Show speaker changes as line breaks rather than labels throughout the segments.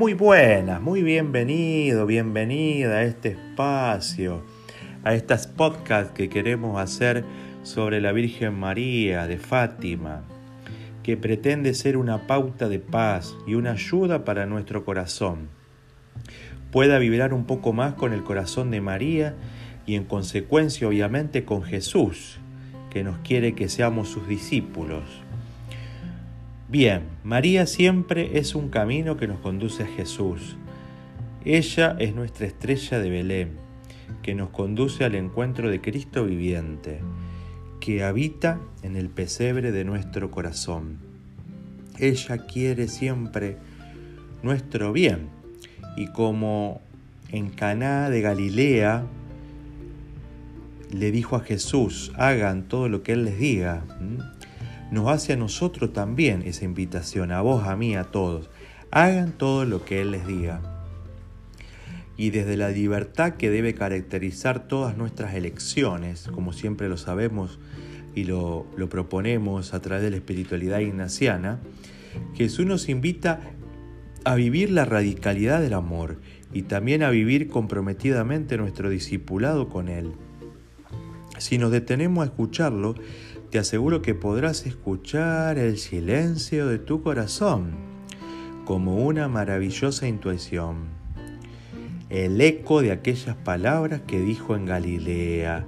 Muy buenas, muy bienvenido, bienvenida a este espacio, a estas podcasts que queremos hacer sobre la Virgen María de Fátima, que pretende ser una pauta de paz y una ayuda para nuestro corazón. Pueda vibrar un poco más con el corazón de María y en consecuencia obviamente con Jesús, que nos quiere que seamos sus discípulos. Bien, María siempre es un camino que nos conduce a Jesús. Ella es nuestra estrella de Belén, que nos conduce al encuentro de Cristo viviente, que habita en el pesebre de nuestro corazón. Ella quiere siempre nuestro bien, y como en Caná de Galilea le dijo a Jesús, hagan todo lo que Él les diga nos hace a nosotros también esa invitación, a vos, a mí, a todos. Hagan todo lo que Él les diga. Y desde la libertad que debe caracterizar todas nuestras elecciones, como siempre lo sabemos y lo, proponemos a través de la espiritualidad ignaciana, Jesús nos invita a vivir la radicalidad del amor y también a vivir comprometidamente nuestro discipulado con Él. Si nos detenemos a escucharlo, te aseguro que podrás escuchar el silencio de tu corazón como una maravillosa intuición, el eco de aquellas palabras que dijo en Galilea.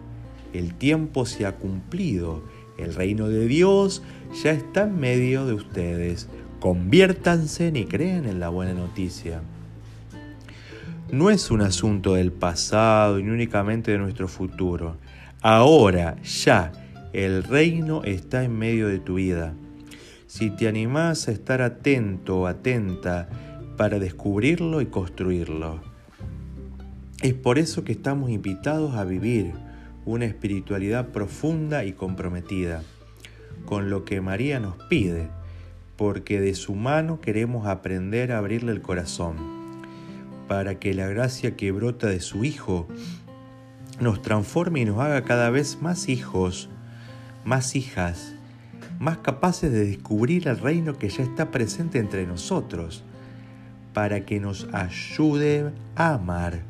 El tiempo se ha cumplido, el reino de Dios ya está en medio de ustedes. Conviértanse y crean en la buena noticia. No es un asunto del pasado ni únicamente de nuestro futuro. Ahora, ya, el reino está en medio de tu vida. Si te animás a estar atento o atenta para descubrirlo y construirlo. Es por eso que estamos invitados a vivir una espiritualidad profunda y comprometida con lo que María nos pide, porque de su mano queremos aprender a abrirle el corazón, para que la gracia que brota de su Hijo nos transforme y nos haga cada vez más hijos más hijas, más capaces de descubrir el reino que ya está presente entre nosotros, para que nos ayude a amar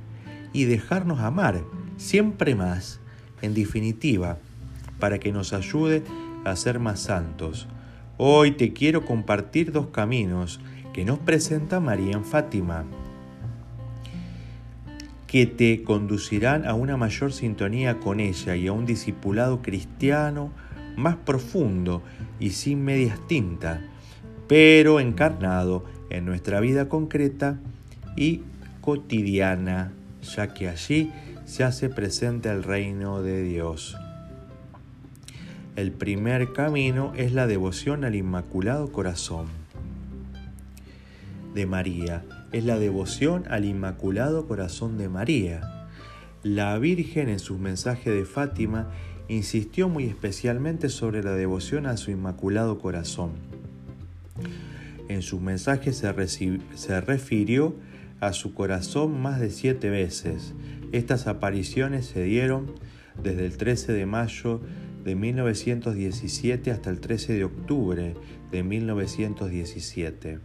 y dejarnos amar siempre más, en definitiva, para que nos ayude a ser más santos. Hoy te quiero compartir dos caminos que nos presenta María en Fátima que te conducirán a una mayor sintonía con ella y a un discipulado cristiano más profundo y sin medias tintas, pero encarnado en nuestra vida concreta y cotidiana, ya que allí se hace presente el reino de Dios. El primer camino es la devoción al Inmaculado Corazón de María es la devoción al Inmaculado Corazón de María. La Virgen en sus mensajes de Fátima insistió muy especialmente sobre la devoción a su Inmaculado Corazón. En sus mensajes se, se refirió a su corazón más de siete veces. Estas apariciones se dieron desde el 13 de mayo de 1917 hasta el 13 de octubre de 1917.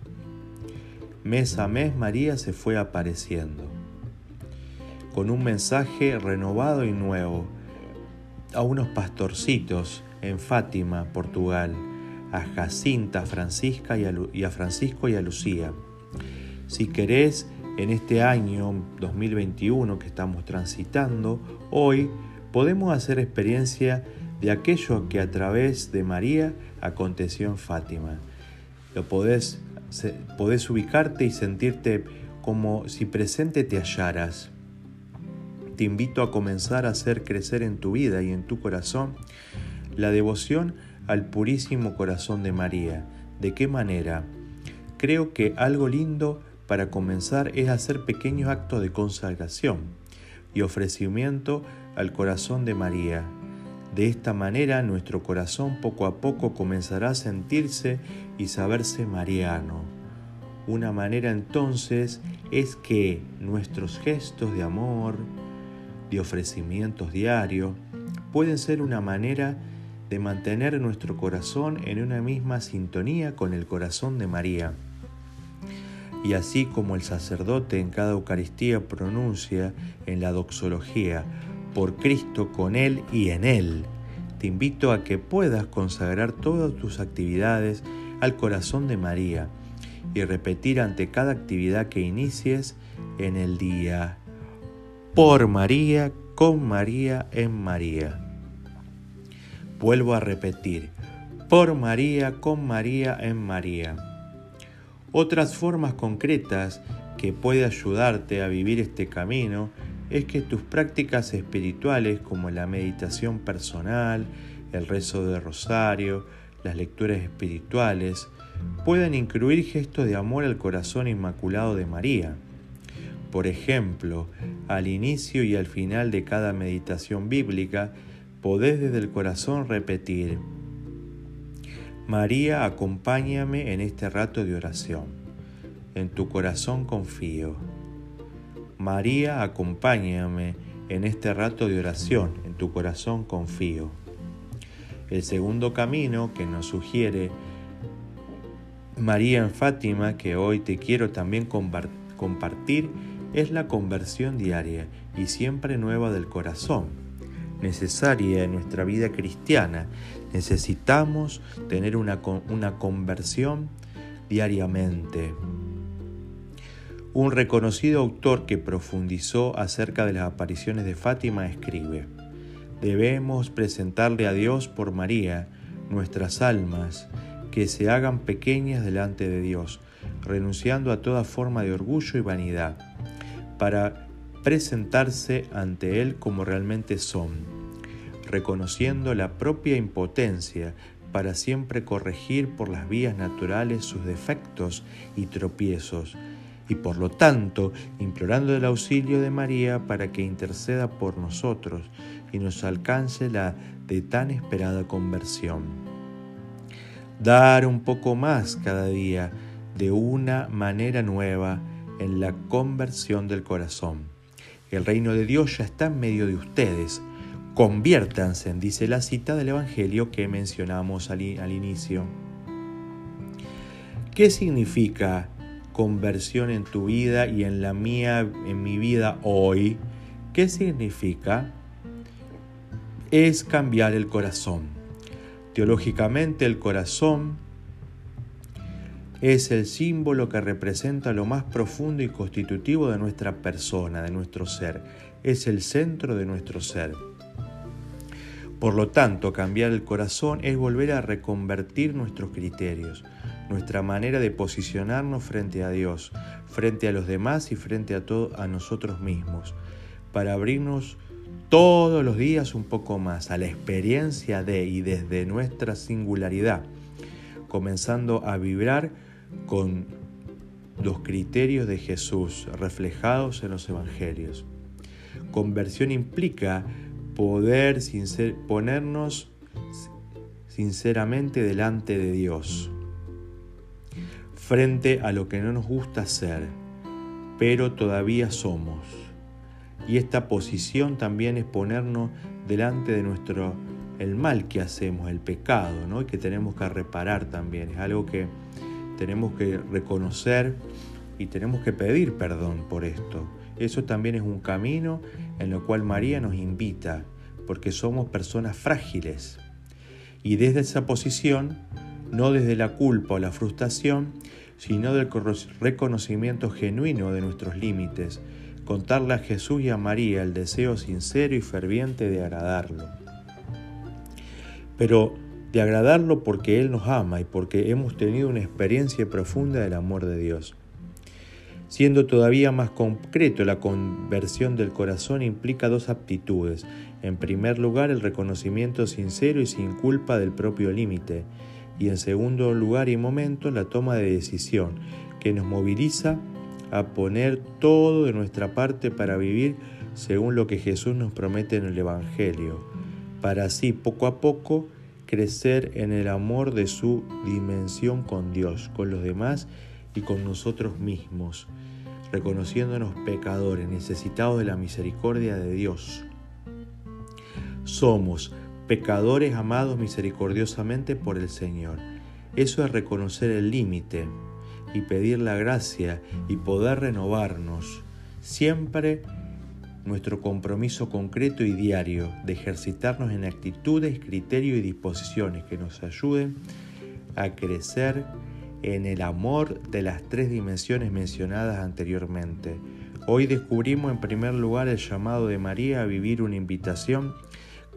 Mes a mes María se fue apareciendo, con un mensaje renovado y nuevo, a unos pastorcitos en Fátima, Portugal, a Jacinta, Francisca y a, Francisco y a Lucía. Si querés, en este año 2021 que estamos transitando, hoy podemos hacer experiencia de aquello que a través de María aconteció en Fátima. Lo podés podés ubicarte y sentirte como si presente te hallaras. Te invito a comenzar a hacer crecer en tu vida y en tu corazón la devoción al purísimo corazón de María. ¿De qué manera? Creo que algo lindo para comenzar es hacer pequeños actos de consagración y ofrecimiento al corazón de María. De esta manera nuestro corazón poco a poco comenzará a sentirse y saberse mariano. Una manera entonces es que nuestros gestos de amor, de ofrecimientos diarios, pueden ser una manera de mantener nuestro corazón en una misma sintonía con el corazón de María. y así como el sacerdote en cada Eucaristía pronuncia en la doxología, por Cristo, con Él y en Él, te invito a que puedas consagrar todas tus actividades al corazón de María y repetir ante cada actividad que inicies en el día, por María, con María, en María. Vuelvo a repetir, por María, con María, en María. Otras formas concretas que puede ayudarte a vivir este camino es que tus prácticas espirituales como la meditación personal, el rezo de rosario, las lecturas espirituales, puedan incluir gestos de amor al corazón inmaculado de María. Por ejemplo, al inicio y al final de cada meditación bíblica, podés desde el corazón repetir, María, acompáñame en este rato de oración. En tu corazón confío. María, acompáñame en este rato de oración. En tu corazón confío. El segundo camino que nos sugiere María en Fátima, que hoy te quiero también compartir, es la conversión diaria y siempre nueva del corazón, necesaria en nuestra vida cristiana. Necesitamos tener una, una conversión diariamente. Un reconocido autor que profundizó acerca de las apariciones de Fátima escribe, Debemos presentarle a Dios por María nuestras almas, que se hagan pequeñas delante de Dios, renunciando a toda forma de orgullo y vanidad, para presentarse ante Él como realmente son, reconociendo la propia impotencia para siempre corregir por las vías naturales sus defectos y tropiezos, y por lo tanto implorando el auxilio de María para que interceda por nosotros y nos alcance la de tan esperada conversión. Dar un poco más cada día de una manera nueva en la conversión del corazón. El reino de Dios ya está en medio de ustedes. Conviértanse, dice la cita del Evangelio que mencionamos al, al inicio. ¿Qué significa conversión en tu vida y en la mía, en mi vida hoy, ¿qué significa? Es cambiar el corazón. Teológicamente el corazón es el símbolo que representa lo más profundo y constitutivo de nuestra persona, de nuestro ser. Es el centro de nuestro ser. Por lo tanto, cambiar el corazón es volver a reconvertir nuestros criterios, nuestra manera de posicionarnos frente a Dios, frente a los demás y frente a, todo, a nosotros mismos, para abrirnos todos los días un poco más a la experiencia de y desde nuestra singularidad, comenzando a vibrar con los criterios de Jesús reflejados en los evangelios. Conversión implica poder ponernos sinceramente delante de Dios frente a lo que no nos gusta hacer, pero todavía somos. Y esta posición también es ponernos delante de nuestro el mal que hacemos, el pecado, ¿no? Y que tenemos que reparar también. Es algo que tenemos que reconocer y tenemos que pedir perdón por esto. Eso también es un camino en el cual María nos invita, porque somos personas frágiles. Y desde esa posición no desde la culpa o la frustración, sino del reconocimiento genuino de nuestros límites, contarle a Jesús y a María el deseo sincero y ferviente de agradarlo. Pero de agradarlo porque Él nos ama y porque hemos tenido una experiencia profunda del amor de Dios. Siendo todavía más concreto, la conversión del corazón implica dos aptitudes. En primer lugar, el reconocimiento sincero y sin culpa del propio límite y en segundo lugar y momento la toma de decisión que nos moviliza a poner todo de nuestra parte para vivir según lo que Jesús nos promete en el Evangelio, para así poco a poco crecer en el amor de su dimensión con Dios, con los demás y con nosotros mismos, reconociéndonos pecadores, necesitados de la misericordia de Dios. Somos pecadores amados misericordiosamente por el Señor. Eso es reconocer el límite, y pedir la gracia y poder renovarnos. Siempre nuestro compromiso concreto y diario de ejercitarnos en actitudes, criterios y disposiciones que nos ayuden a crecer en el amor de las tres dimensiones mencionadas anteriormente. Hoy descubrimos en primer lugar el llamado de María a vivir una invitación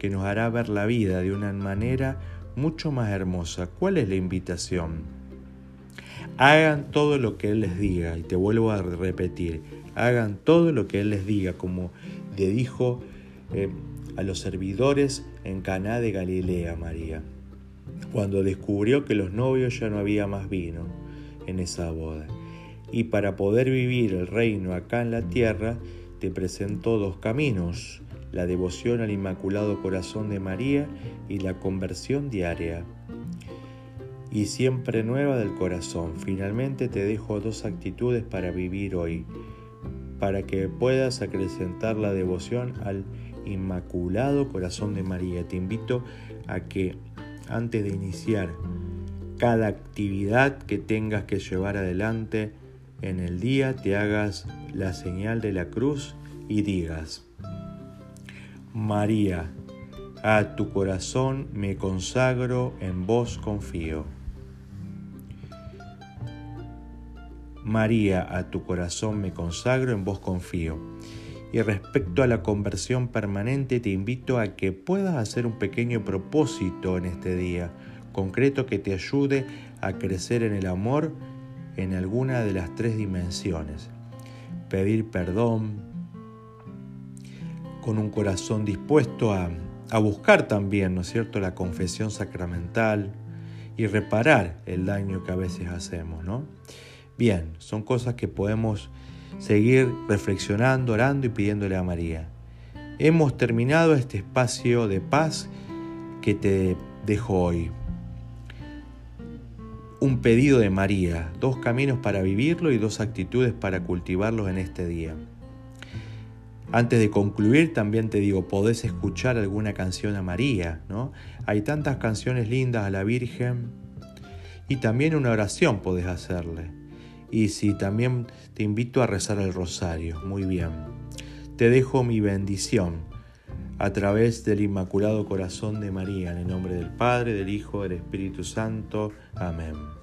que nos hará ver la vida de una manera mucho más hermosa. ¿Cuál es la invitación? Hagan todo lo que Él les diga, y te vuelvo a repetir, hagan todo lo que Él les diga, como le dijo eh, a los servidores en Caná de Galilea, María, cuando descubrió que los novios ya no había más vino en esa boda. Y para poder vivir el reino acá en la tierra, te presentó dos caminos, la devoción al Inmaculado Corazón de María y la conversión diaria. Y siempre nueva del corazón. Finalmente te dejo dos actitudes para vivir hoy, para que puedas acrecentar la devoción al Inmaculado Corazón de María. Te invito a que antes de iniciar cada actividad que tengas que llevar adelante en el día, te hagas la señal de la cruz y digas, María, a tu corazón me consagro, en vos confío. María, a tu corazón me consagro, en vos confío. Y respecto a la conversión permanente, te invito a que puedas hacer un pequeño propósito en este día, concreto que te ayude a crecer en el amor en alguna de las tres dimensiones. Pedir perdón, con un corazón dispuesto a, buscar también, ¿no es cierto?, la confesión sacramental y reparar el daño que a veces hacemos, ¿no? Bien, son cosas que podemos seguir reflexionando, orando y pidiéndole a María. Hemos terminado este espacio de paz que te dejo hoy. Un pedido de María, dos caminos para vivirlo y dos actitudes para cultivarlos en este día. Antes de concluir, también te digo, podés escuchar alguna canción a María, ¿no? Hay tantas canciones lindas a la Virgen y también una oración podés hacerle. Y si también te invito a rezar el rosario, muy bien. Te dejo mi bendición a través del Inmaculado Corazón de María, en el nombre del Padre, del Hijo, del Espíritu Santo. Amén.